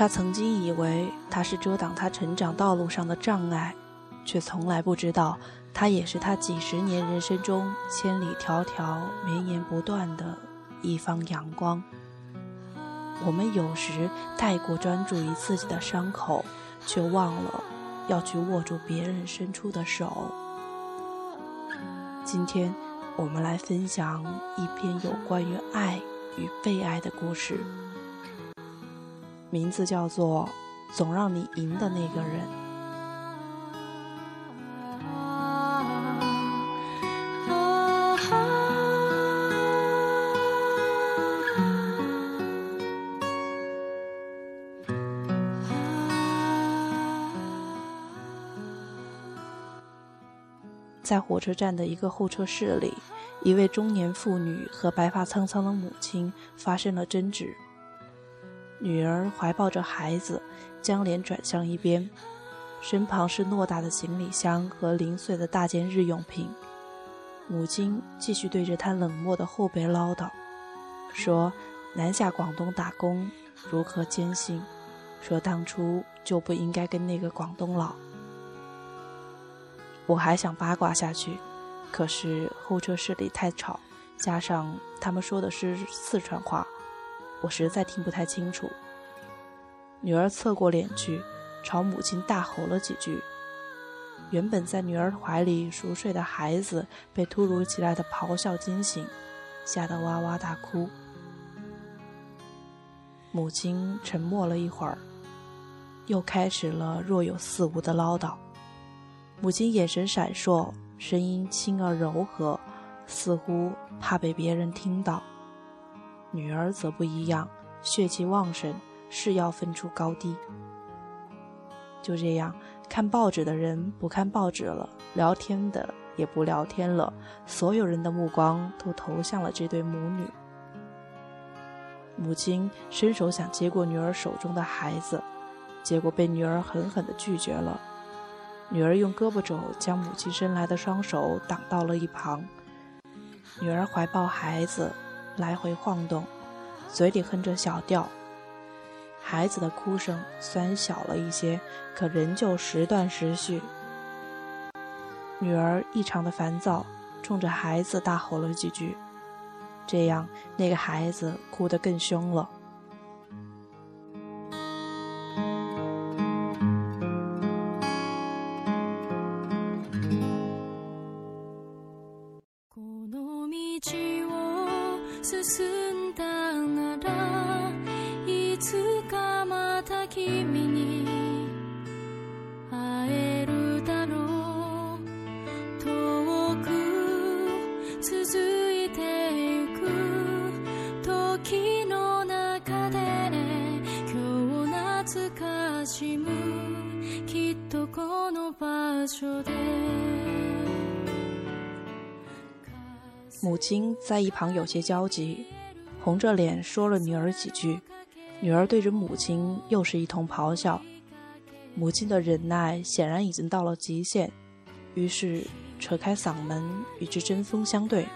他曾经以为他是遮挡他成长道路上的障碍，却从来不知道，他也是他几十年人生中千里迢迢、绵延不断的一方阳光。我们有时太过专注于自己的伤口，却忘了要去握住别人伸出的手。今天，我们来分享一篇有关于爱与被爱的故事。名字叫做《总让你赢的那个人》。在火车站的一个候车室里，一位中年妇女和白发苍苍的母亲发生了争执。女儿怀抱着孩子，将脸转向一边，身旁是偌大的行李箱和零碎的大件日用品。母亲继续对着他冷漠的后背唠叨，说：“南下广东打工如何艰辛，说当初就不应该跟那个广东佬。”我还想八卦下去，可是候车室里太吵，加上他们说的是四川话。我实在听不太清楚。女儿侧过脸去，朝母亲大吼了几句。原本在女儿怀里熟睡的孩子被突如其来的咆哮惊醒，吓得哇哇大哭。母亲沉默了一会儿，又开始了若有似无的唠叨。母亲眼神闪烁，声音轻而柔和，似乎怕被别人听到。女儿则不一样，血气旺盛，是要分出高低。就这样，看报纸的人不看报纸了，聊天的也不聊天了，所有人的目光都投向了这对母女。母亲伸手想接过女儿手中的孩子，结果被女儿狠狠地拒绝了。女儿用胳膊肘将母亲伸来的双手挡到了一旁。女儿怀抱孩子。来回晃动，嘴里哼着小调。孩子的哭声虽然小了一些，可仍旧时断时续。女儿异常的烦躁，冲着孩子大吼了几句，这样那个孩子哭得更凶了。母亲在一旁有些焦急，红着脸说了女儿几句。女儿对着母亲又是一通咆哮。母亲的忍耐显然已经到了极限，于是扯开嗓门与之针锋相对。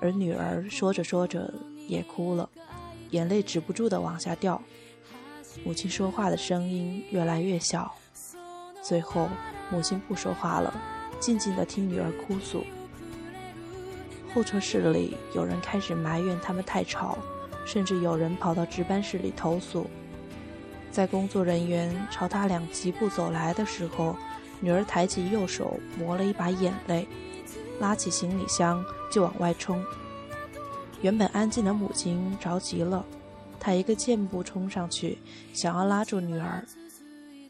而女儿说着说着也哭了，眼泪止不住的往下掉。母亲说话的声音越来越小，最后母亲不说话了，静静的听女儿哭诉。候车室里有人开始埋怨他们太吵，甚至有人跑到值班室里投诉。在工作人员朝他俩疾步走来的时候，女儿抬起右手抹了一把眼泪，拉起行李箱就往外冲。原本安静的母亲着急了。她一个箭步冲上去，想要拉住女儿，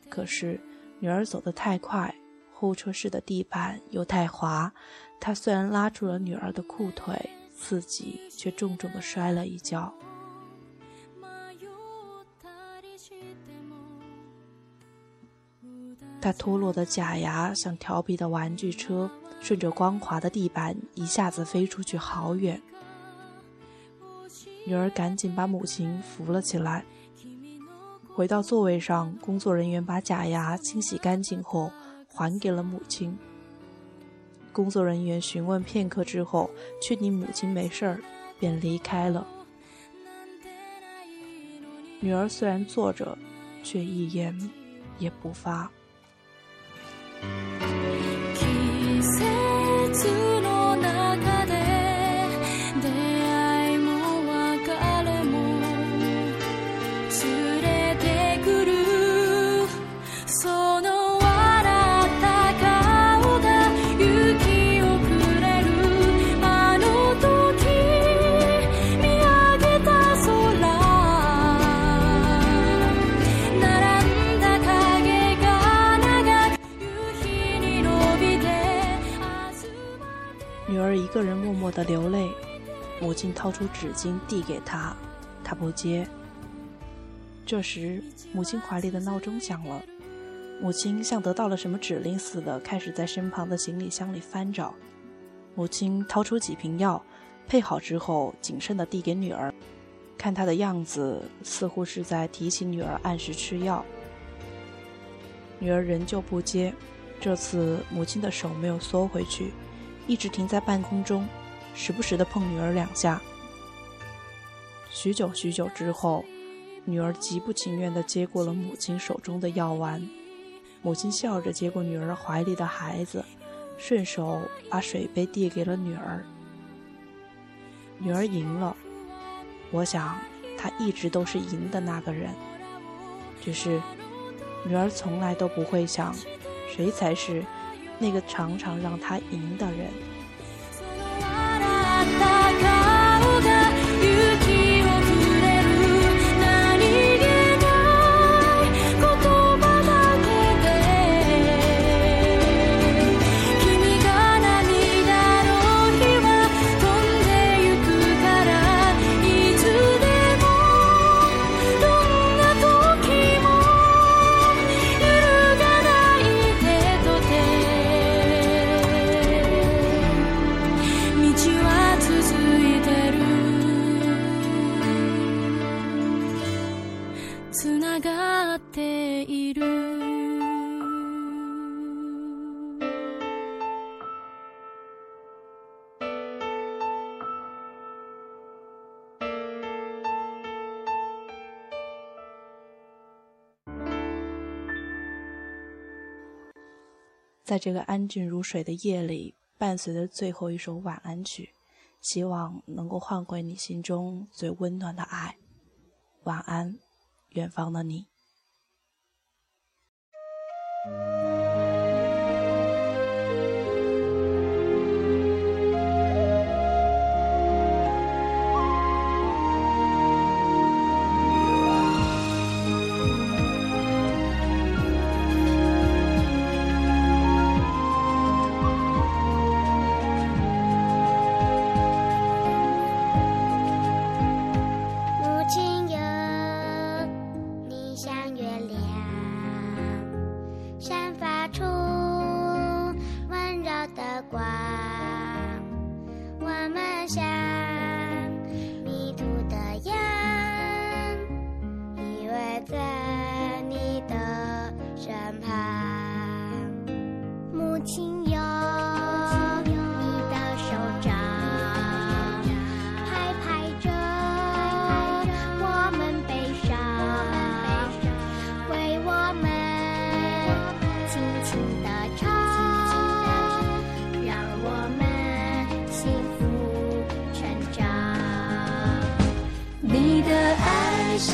可是女儿走得太快，候车室的地板又太滑。他虽然拉住了女儿的裤腿，自己却重重的摔了一跤。他脱落的假牙像调皮的玩具车，顺着光滑的地板一下子飞出去好远。女儿赶紧把母亲扶了起来，回到座位上。工作人员把假牙清洗干净后，还给了母亲。工作人员询问片刻之后，确定母亲没事儿，便离开了。女儿虽然坐着，却一言也不发。掏出纸巾递给他，他不接。这时，母亲怀里的闹钟响了，母亲像得到了什么指令似的，开始在身旁的行李箱里翻找。母亲掏出几瓶药，配好之后，谨慎的递给女儿，看她的样子，似乎是在提醒女儿按时吃药。女儿仍旧不接，这次母亲的手没有缩回去。一直停在半空中，时不时的碰女儿两下。许久许久之后，女儿极不情愿地接过了母亲手中的药丸。母亲笑着接过女儿怀里的孩子，顺手把水杯递给了女儿。女儿赢了，我想她一直都是赢的那个人。只是，女儿从来都不会想，谁才是。那个常常让她赢的人。在这个安静如水的夜里，伴随着最后一首晚安曲，希望能够换回你心中最温暖的爱。晚安，远方的你。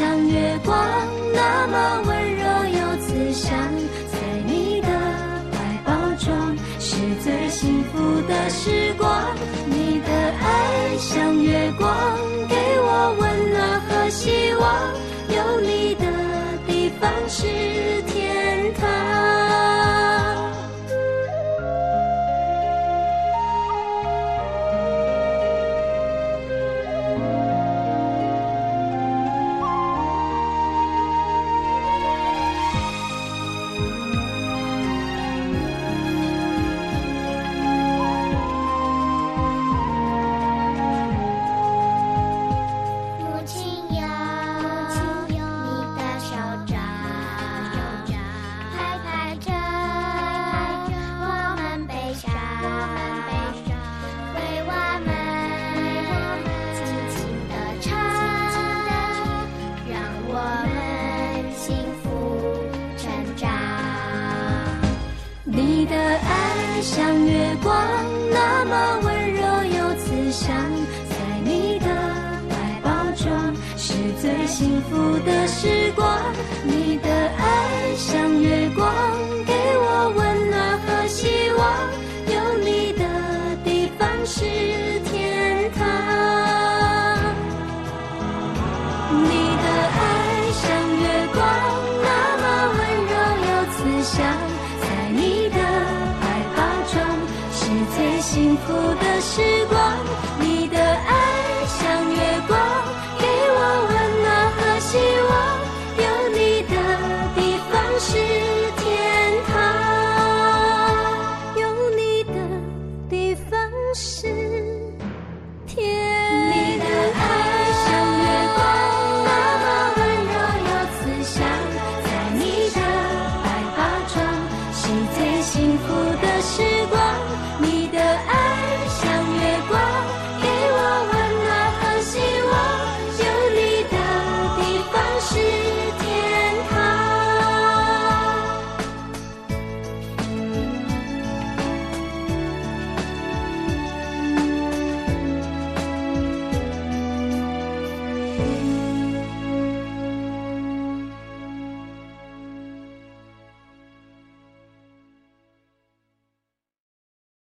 像月光那么温柔又慈祥，在你的怀抱中是最幸福的时光。你的爱像月光，给我温暖和希望。有你的地方是像月光那么温柔又慈祥在你的怀抱中是最幸福的时光。幸福的时光你的爱像月光给我温暖和希望有你的地方是天堂。有你的地方是